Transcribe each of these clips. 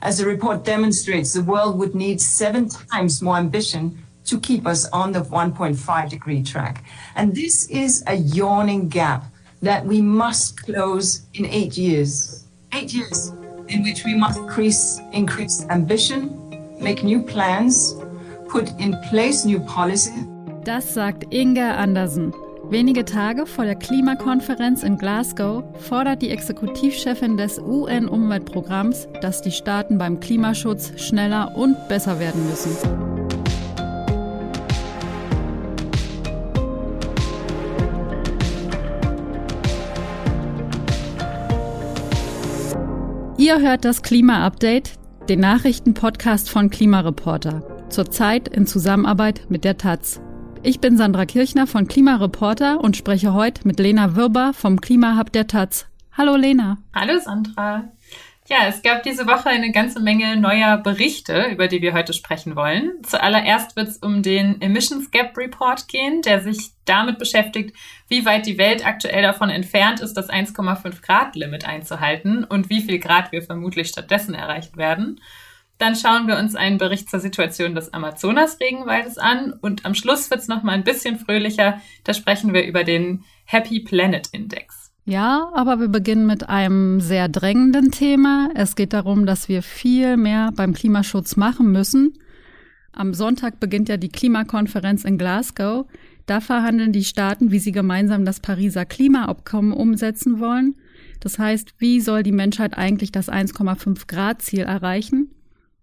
As the report demonstrates, the world would need seven times more ambition to keep us on the 1.5 degree track. And this is a yawning gap that we must close in eight years. Eight years in which we must increase, increase ambition, make new plans, put in place new policy. Das sagt Inga Andersen. Wenige Tage vor der Klimakonferenz in Glasgow fordert die Exekutivchefin des UN-Umweltprogramms, dass die Staaten beim Klimaschutz schneller und besser werden müssen. Ihr hört das Klima-Update, den Nachrichtenpodcast von Klimareporter, zurzeit in Zusammenarbeit mit der Taz. Ich bin Sandra Kirchner von Klimareporter und spreche heute mit Lena Wirber vom Klimahub der Taz. Hallo Lena. Hallo Sandra. Ja, es gab diese Woche eine ganze Menge neuer Berichte, über die wir heute sprechen wollen. Zuallererst wird es um den Emissions Gap Report gehen, der sich damit beschäftigt, wie weit die Welt aktuell davon entfernt ist, das 1,5 Grad Limit einzuhalten und wie viel Grad wir vermutlich stattdessen erreichen werden. Dann schauen wir uns einen Bericht zur Situation des Amazonas-Regenwaldes an und am Schluss wird es nochmal ein bisschen fröhlicher. Da sprechen wir über den Happy Planet Index. Ja, aber wir beginnen mit einem sehr drängenden Thema. Es geht darum, dass wir viel mehr beim Klimaschutz machen müssen. Am Sonntag beginnt ja die Klimakonferenz in Glasgow. Da verhandeln die Staaten, wie sie gemeinsam das Pariser Klimaabkommen umsetzen wollen. Das heißt, wie soll die Menschheit eigentlich das 1,5 Grad Ziel erreichen?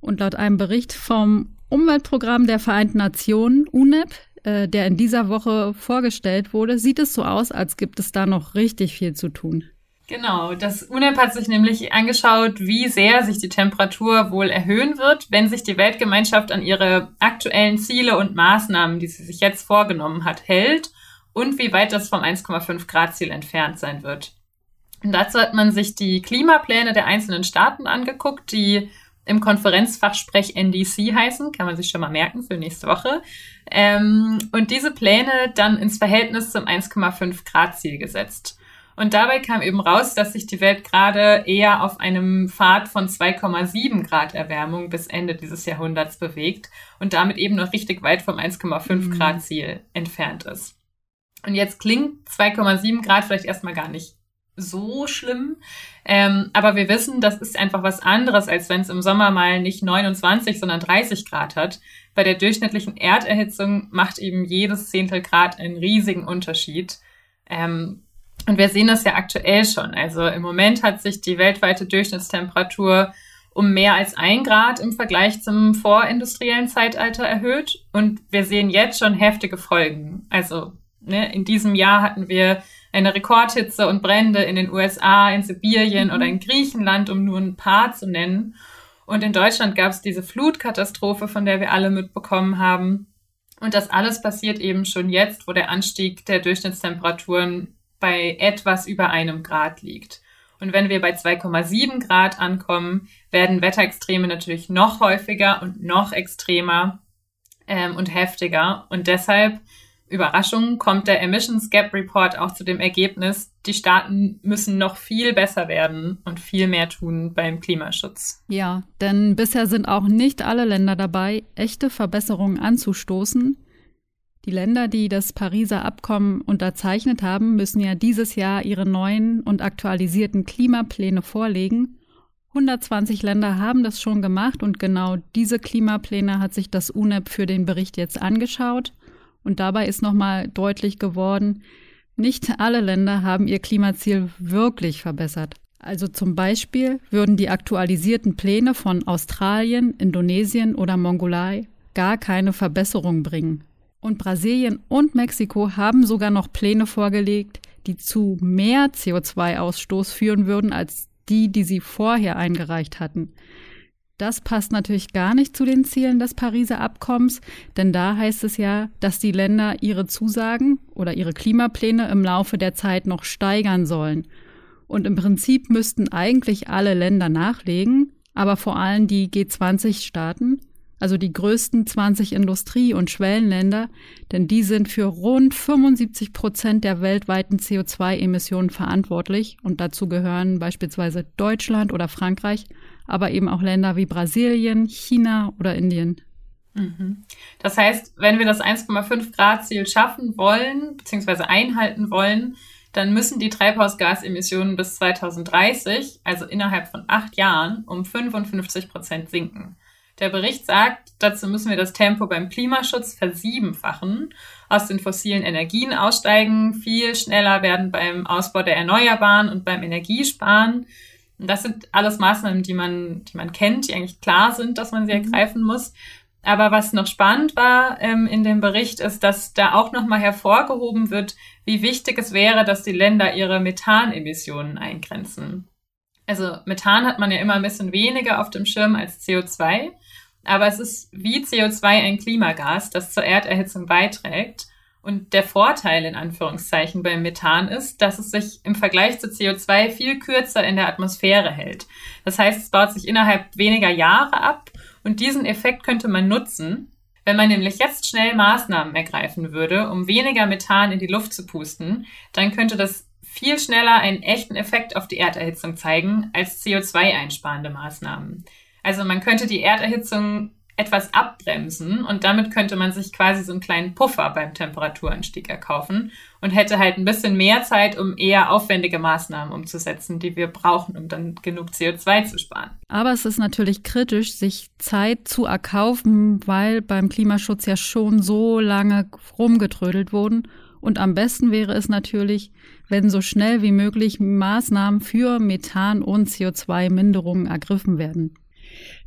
Und laut einem Bericht vom Umweltprogramm der Vereinten Nationen, UNEP, äh, der in dieser Woche vorgestellt wurde, sieht es so aus, als gibt es da noch richtig viel zu tun. Genau, das UNEP hat sich nämlich angeschaut, wie sehr sich die Temperatur wohl erhöhen wird, wenn sich die Weltgemeinschaft an ihre aktuellen Ziele und Maßnahmen, die sie sich jetzt vorgenommen hat, hält und wie weit das vom 1,5 Grad Ziel entfernt sein wird. Und dazu hat man sich die Klimapläne der einzelnen Staaten angeguckt, die im Konferenzfachsprech NDC heißen, kann man sich schon mal merken für nächste Woche. Ähm, und diese Pläne dann ins Verhältnis zum 1,5 Grad Ziel gesetzt. Und dabei kam eben raus, dass sich die Welt gerade eher auf einem Pfad von 2,7 Grad Erwärmung bis Ende dieses Jahrhunderts bewegt und damit eben noch richtig weit vom 1,5 mhm. Grad Ziel entfernt ist. Und jetzt klingt 2,7 Grad vielleicht erstmal gar nicht so schlimm. Ähm, aber wir wissen, das ist einfach was anderes, als wenn es im Sommer mal nicht 29, sondern 30 Grad hat. Bei der durchschnittlichen Erderhitzung macht eben jedes Zehntel Grad einen riesigen Unterschied. Ähm, und wir sehen das ja aktuell schon. Also im Moment hat sich die weltweite Durchschnittstemperatur um mehr als ein Grad im Vergleich zum vorindustriellen Zeitalter erhöht. Und wir sehen jetzt schon heftige Folgen. Also ne, in diesem Jahr hatten wir eine Rekordhitze und Brände in den USA, in Sibirien mhm. oder in Griechenland, um nur ein paar zu nennen. Und in Deutschland gab es diese Flutkatastrophe, von der wir alle mitbekommen haben. Und das alles passiert eben schon jetzt, wo der Anstieg der Durchschnittstemperaturen bei etwas über einem Grad liegt. Und wenn wir bei 2,7 Grad ankommen, werden Wetterextreme natürlich noch häufiger und noch extremer ähm, und heftiger. Und deshalb Überraschung kommt der Emissions Gap Report auch zu dem Ergebnis, die Staaten müssen noch viel besser werden und viel mehr tun beim Klimaschutz. Ja, denn bisher sind auch nicht alle Länder dabei, echte Verbesserungen anzustoßen. Die Länder, die das Pariser Abkommen unterzeichnet haben, müssen ja dieses Jahr ihre neuen und aktualisierten Klimapläne vorlegen. 120 Länder haben das schon gemacht und genau diese Klimapläne hat sich das UNEP für den Bericht jetzt angeschaut. Und dabei ist nochmal deutlich geworden, nicht alle Länder haben ihr Klimaziel wirklich verbessert. Also zum Beispiel würden die aktualisierten Pläne von Australien, Indonesien oder Mongolei gar keine Verbesserung bringen. Und Brasilien und Mexiko haben sogar noch Pläne vorgelegt, die zu mehr CO2-Ausstoß führen würden als die, die sie vorher eingereicht hatten. Das passt natürlich gar nicht zu den Zielen des Pariser Abkommens, denn da heißt es ja, dass die Länder ihre Zusagen oder ihre Klimapläne im Laufe der Zeit noch steigern sollen. Und im Prinzip müssten eigentlich alle Länder nachlegen, aber vor allem die G20-Staaten, also die größten 20 Industrie- und Schwellenländer, denn die sind für rund 75 Prozent der weltweiten CO2-Emissionen verantwortlich und dazu gehören beispielsweise Deutschland oder Frankreich, aber eben auch Länder wie Brasilien, China oder Indien. Mhm. Das heißt, wenn wir das 1,5 Grad Ziel schaffen wollen, beziehungsweise einhalten wollen, dann müssen die Treibhausgasemissionen bis 2030, also innerhalb von acht Jahren, um 55 Prozent sinken. Der Bericht sagt, dazu müssen wir das Tempo beim Klimaschutz versiebenfachen, aus den fossilen Energien aussteigen, viel schneller werden beim Ausbau der Erneuerbaren und beim Energiesparen. Das sind alles Maßnahmen, die man, die man kennt, die eigentlich klar sind, dass man sie mhm. ergreifen muss. Aber was noch spannend war ähm, in dem Bericht, ist, dass da auch nochmal hervorgehoben wird, wie wichtig es wäre, dass die Länder ihre Methanemissionen eingrenzen. Also Methan hat man ja immer ein bisschen weniger auf dem Schirm als CO2, aber es ist wie CO2 ein Klimagas, das zur Erderhitzung beiträgt. Und der Vorteil in Anführungszeichen beim Methan ist, dass es sich im Vergleich zu CO2 viel kürzer in der Atmosphäre hält. Das heißt, es baut sich innerhalb weniger Jahre ab und diesen Effekt könnte man nutzen, wenn man nämlich jetzt schnell Maßnahmen ergreifen würde, um weniger Methan in die Luft zu pusten, dann könnte das viel schneller einen echten Effekt auf die Erderhitzung zeigen als CO2-einsparende Maßnahmen. Also man könnte die Erderhitzung etwas abbremsen und damit könnte man sich quasi so einen kleinen Puffer beim Temperaturanstieg erkaufen und hätte halt ein bisschen mehr Zeit, um eher aufwendige Maßnahmen umzusetzen, die wir brauchen, um dann genug CO2 zu sparen. Aber es ist natürlich kritisch, sich Zeit zu erkaufen, weil beim Klimaschutz ja schon so lange rumgetrödelt wurden. Und am besten wäre es natürlich, wenn so schnell wie möglich Maßnahmen für Methan- und CO2-Minderungen ergriffen werden.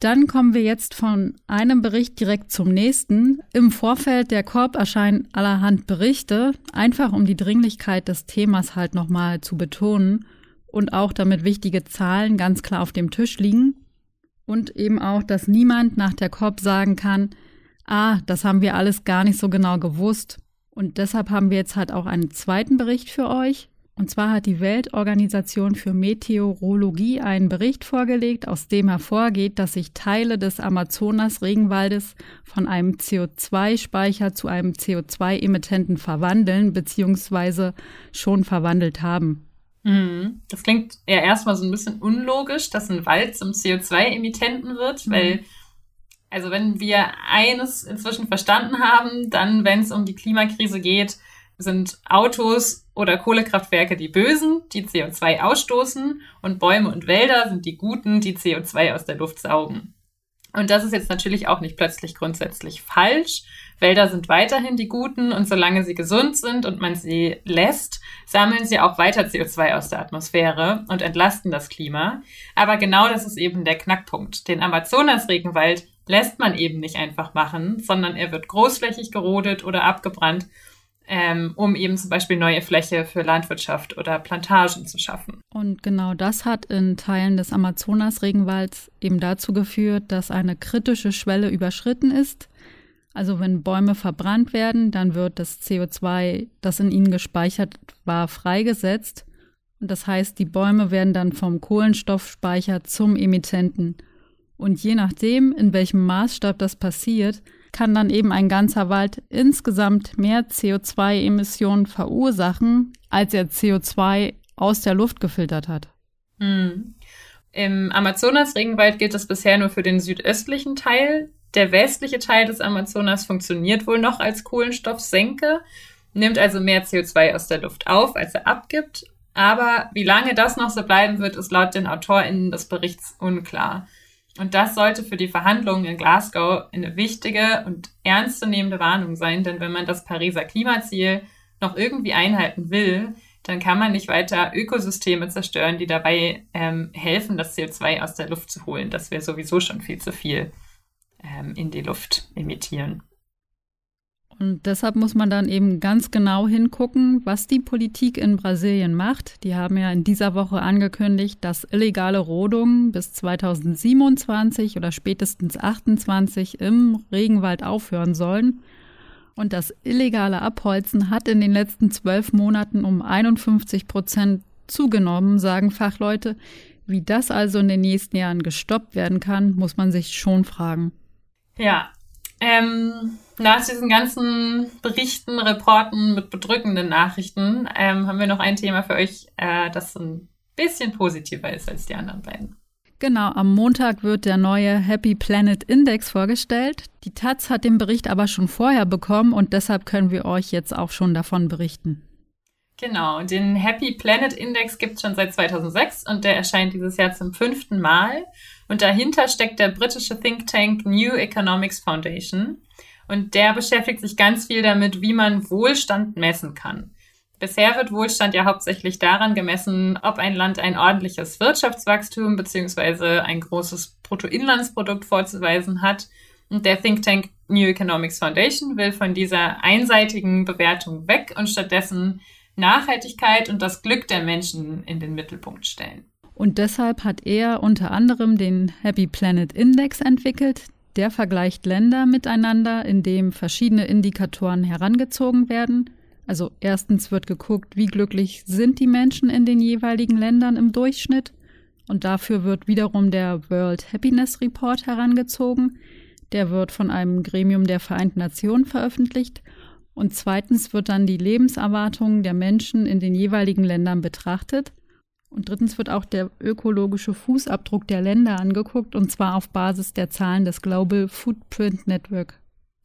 Dann kommen wir jetzt von einem Bericht direkt zum nächsten. Im Vorfeld der Korb erscheinen allerhand Berichte, einfach um die Dringlichkeit des Themas halt nochmal zu betonen und auch damit wichtige Zahlen ganz klar auf dem Tisch liegen. Und eben auch, dass niemand nach der Korb sagen kann, ah, das haben wir alles gar nicht so genau gewusst. Und deshalb haben wir jetzt halt auch einen zweiten Bericht für euch. Und zwar hat die Weltorganisation für Meteorologie einen Bericht vorgelegt, aus dem hervorgeht, dass sich Teile des Amazonas-Regenwaldes von einem CO2-Speicher zu einem CO2-Emittenten verwandeln bzw. schon verwandelt haben. Mhm. Das klingt ja erstmal so ein bisschen unlogisch, dass ein Wald zum CO2-Emittenten wird, mhm. weil also wenn wir eines inzwischen verstanden haben, dann wenn es um die Klimakrise geht, sind Autos oder Kohlekraftwerke die Bösen, die CO2 ausstoßen und Bäume und Wälder sind die Guten, die CO2 aus der Luft saugen. Und das ist jetzt natürlich auch nicht plötzlich grundsätzlich falsch. Wälder sind weiterhin die Guten und solange sie gesund sind und man sie lässt, sammeln sie auch weiter CO2 aus der Atmosphäre und entlasten das Klima. Aber genau das ist eben der Knackpunkt. Den Amazonas-Regenwald lässt man eben nicht einfach machen, sondern er wird großflächig gerodet oder abgebrannt ähm, um eben zum Beispiel neue Fläche für Landwirtschaft oder Plantagen zu schaffen. Und genau das hat in Teilen des Amazonas-Regenwalds eben dazu geführt, dass eine kritische Schwelle überschritten ist. Also wenn Bäume verbrannt werden, dann wird das CO2, das in ihnen gespeichert war, freigesetzt. Und das heißt, die Bäume werden dann vom Kohlenstoffspeicher zum Emittenten. Und je nachdem, in welchem Maßstab das passiert, kann dann eben ein ganzer Wald insgesamt mehr CO2-Emissionen verursachen, als er CO2 aus der Luft gefiltert hat. Hm. Im Amazonas-Regenwald gilt das bisher nur für den südöstlichen Teil. Der westliche Teil des Amazonas funktioniert wohl noch als Kohlenstoffsenke, nimmt also mehr CO2 aus der Luft auf, als er abgibt. Aber wie lange das noch so bleiben wird, ist laut den AutorInnen des Berichts unklar. Und das sollte für die Verhandlungen in Glasgow eine wichtige und ernstzunehmende Warnung sein, denn wenn man das Pariser Klimaziel noch irgendwie einhalten will, dann kann man nicht weiter Ökosysteme zerstören, die dabei ähm, helfen, das CO2 aus der Luft zu holen, das wir sowieso schon viel zu viel ähm, in die Luft emittieren. Und deshalb muss man dann eben ganz genau hingucken, was die Politik in Brasilien macht. Die haben ja in dieser Woche angekündigt, dass illegale Rodungen bis 2027 oder spätestens 28 im Regenwald aufhören sollen. Und das illegale Abholzen hat in den letzten zwölf Monaten um 51 Prozent zugenommen, sagen Fachleute. Wie das also in den nächsten Jahren gestoppt werden kann, muss man sich schon fragen. Ja, ähm, nach diesen ganzen Berichten, Reporten mit bedrückenden Nachrichten ähm, haben wir noch ein Thema für euch, äh, das ein bisschen positiver ist als die anderen beiden. Genau, am Montag wird der neue Happy Planet Index vorgestellt. Die Taz hat den Bericht aber schon vorher bekommen und deshalb können wir euch jetzt auch schon davon berichten. Genau, den Happy Planet Index gibt es schon seit 2006 und der erscheint dieses Jahr zum fünften Mal. Und dahinter steckt der britische Think Tank New Economics Foundation. Und der beschäftigt sich ganz viel damit, wie man Wohlstand messen kann. Bisher wird Wohlstand ja hauptsächlich daran gemessen, ob ein Land ein ordentliches Wirtschaftswachstum beziehungsweise ein großes Bruttoinlandsprodukt vorzuweisen hat. Und der Think Tank New Economics Foundation will von dieser einseitigen Bewertung weg und stattdessen Nachhaltigkeit und das Glück der Menschen in den Mittelpunkt stellen. Und deshalb hat er unter anderem den Happy Planet Index entwickelt. Der vergleicht Länder miteinander, indem verschiedene Indikatoren herangezogen werden. Also erstens wird geguckt, wie glücklich sind die Menschen in den jeweiligen Ländern im Durchschnitt. Und dafür wird wiederum der World Happiness Report herangezogen. Der wird von einem Gremium der Vereinten Nationen veröffentlicht. Und zweitens wird dann die Lebenserwartung der Menschen in den jeweiligen Ländern betrachtet. Und drittens wird auch der ökologische Fußabdruck der Länder angeguckt, und zwar auf Basis der Zahlen des Global Footprint Network.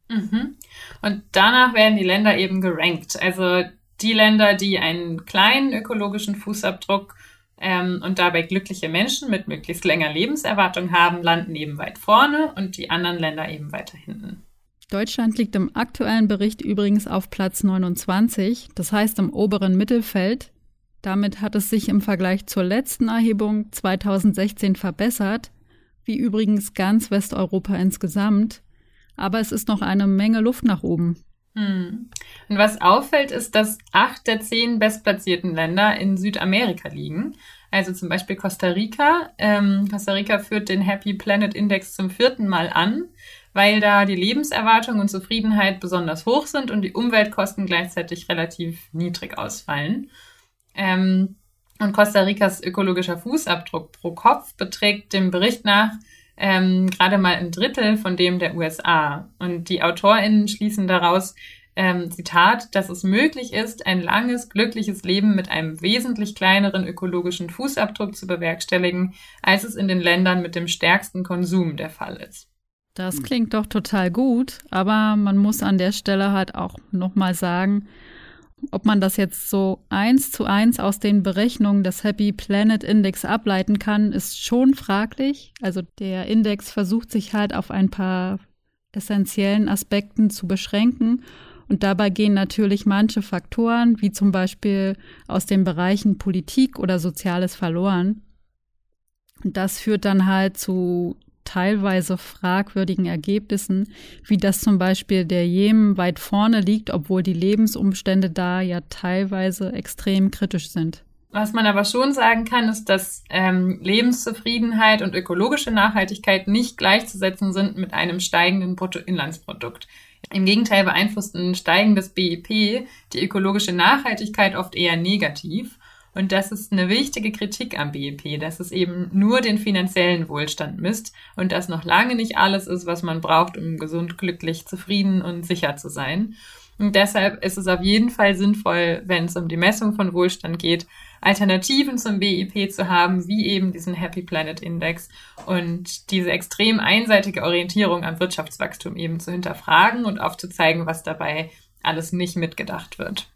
Mhm. Und danach werden die Länder eben gerankt. Also die Länder, die einen kleinen ökologischen Fußabdruck ähm, und dabei glückliche Menschen mit möglichst länger Lebenserwartung haben, landen eben weit vorne und die anderen Länder eben weiter hinten. Deutschland liegt im aktuellen Bericht übrigens auf Platz 29, das heißt im oberen Mittelfeld. Damit hat es sich im Vergleich zur letzten Erhebung 2016 verbessert, wie übrigens ganz Westeuropa insgesamt aber es ist noch eine Menge Luft nach oben. Hm. Und was auffällt, ist, dass acht der zehn bestplatzierten Länder in Südamerika liegen. Also zum Beispiel Costa Rica. Ähm, Costa Rica führt den Happy Planet Index zum vierten Mal an, weil da die Lebenserwartung und Zufriedenheit besonders hoch sind und die Umweltkosten gleichzeitig relativ niedrig ausfallen. Ähm, und Costa Ricas ökologischer Fußabdruck pro Kopf beträgt dem Bericht nach ähm, gerade mal ein Drittel von dem der USA. Und die AutorInnen schließen daraus, ähm, Zitat, dass es möglich ist, ein langes, glückliches Leben mit einem wesentlich kleineren ökologischen Fußabdruck zu bewerkstelligen, als es in den Ländern mit dem stärksten Konsum der Fall ist. Das klingt doch total gut, aber man muss an der Stelle halt auch nochmal sagen, ob man das jetzt so eins zu eins aus den Berechnungen des Happy Planet Index ableiten kann, ist schon fraglich. Also der Index versucht sich halt auf ein paar essentiellen Aspekten zu beschränken. Und dabei gehen natürlich manche Faktoren, wie zum Beispiel aus den Bereichen Politik oder Soziales verloren. Und das führt dann halt zu teilweise fragwürdigen Ergebnissen, wie das zum Beispiel der Jemen weit vorne liegt, obwohl die Lebensumstände da ja teilweise extrem kritisch sind. Was man aber schon sagen kann, ist, dass ähm, Lebenszufriedenheit und ökologische Nachhaltigkeit nicht gleichzusetzen sind mit einem steigenden Bruttoinlandsprodukt. Im Gegenteil beeinflusst ein steigendes BIP die ökologische Nachhaltigkeit oft eher negativ. Und das ist eine wichtige Kritik am BIP, dass es eben nur den finanziellen Wohlstand misst und das noch lange nicht alles ist, was man braucht, um gesund, glücklich, zufrieden und sicher zu sein. Und deshalb ist es auf jeden Fall sinnvoll, wenn es um die Messung von Wohlstand geht, Alternativen zum BIP zu haben, wie eben diesen Happy Planet Index und diese extrem einseitige Orientierung am Wirtschaftswachstum eben zu hinterfragen und aufzuzeigen, was dabei alles nicht mitgedacht wird.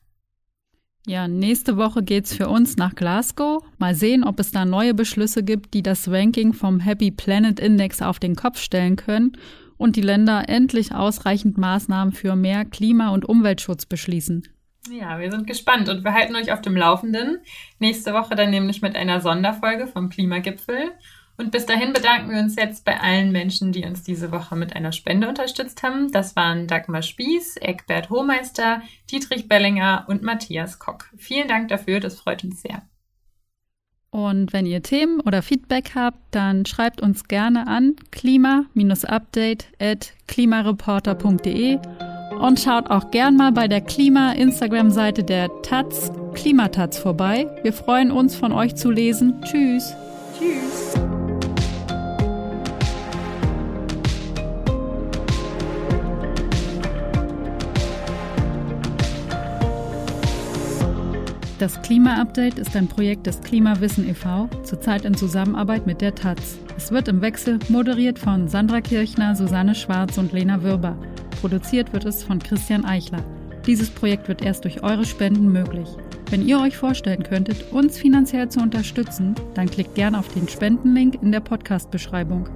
Ja, nächste Woche geht's für uns nach Glasgow. Mal sehen, ob es da neue Beschlüsse gibt, die das Ranking vom Happy Planet Index auf den Kopf stellen können und die Länder endlich ausreichend Maßnahmen für mehr Klima- und Umweltschutz beschließen. Ja, wir sind gespannt und wir halten euch auf dem Laufenden. Nächste Woche dann nämlich mit einer Sonderfolge vom Klimagipfel. Und bis dahin bedanken wir uns jetzt bei allen Menschen, die uns diese Woche mit einer Spende unterstützt haben. Das waren Dagmar Spieß, Eckbert Hohmeister, Dietrich Bellinger und Matthias Kock. Vielen Dank dafür, das freut uns sehr. Und wenn ihr Themen oder Feedback habt, dann schreibt uns gerne an klima-update at klimareporter.de und schaut auch gern mal bei der Klima-Instagram-Seite der Taz, Klimataz vorbei. Wir freuen uns, von euch zu lesen. Tschüss. Tschüss. Das Klima-Update ist ein Projekt des Klimawissen e.V., zurzeit in Zusammenarbeit mit der Taz. Es wird im Wechsel moderiert von Sandra Kirchner, Susanne Schwarz und Lena Würber. Produziert wird es von Christian Eichler. Dieses Projekt wird erst durch eure Spenden möglich. Wenn ihr euch vorstellen könntet, uns finanziell zu unterstützen, dann klickt gerne auf den Spendenlink in der Podcast-Beschreibung.